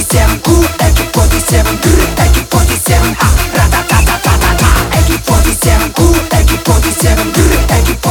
47 cool 47 grr 47 Ah, da da da da da da. 47 cool 47 grr 47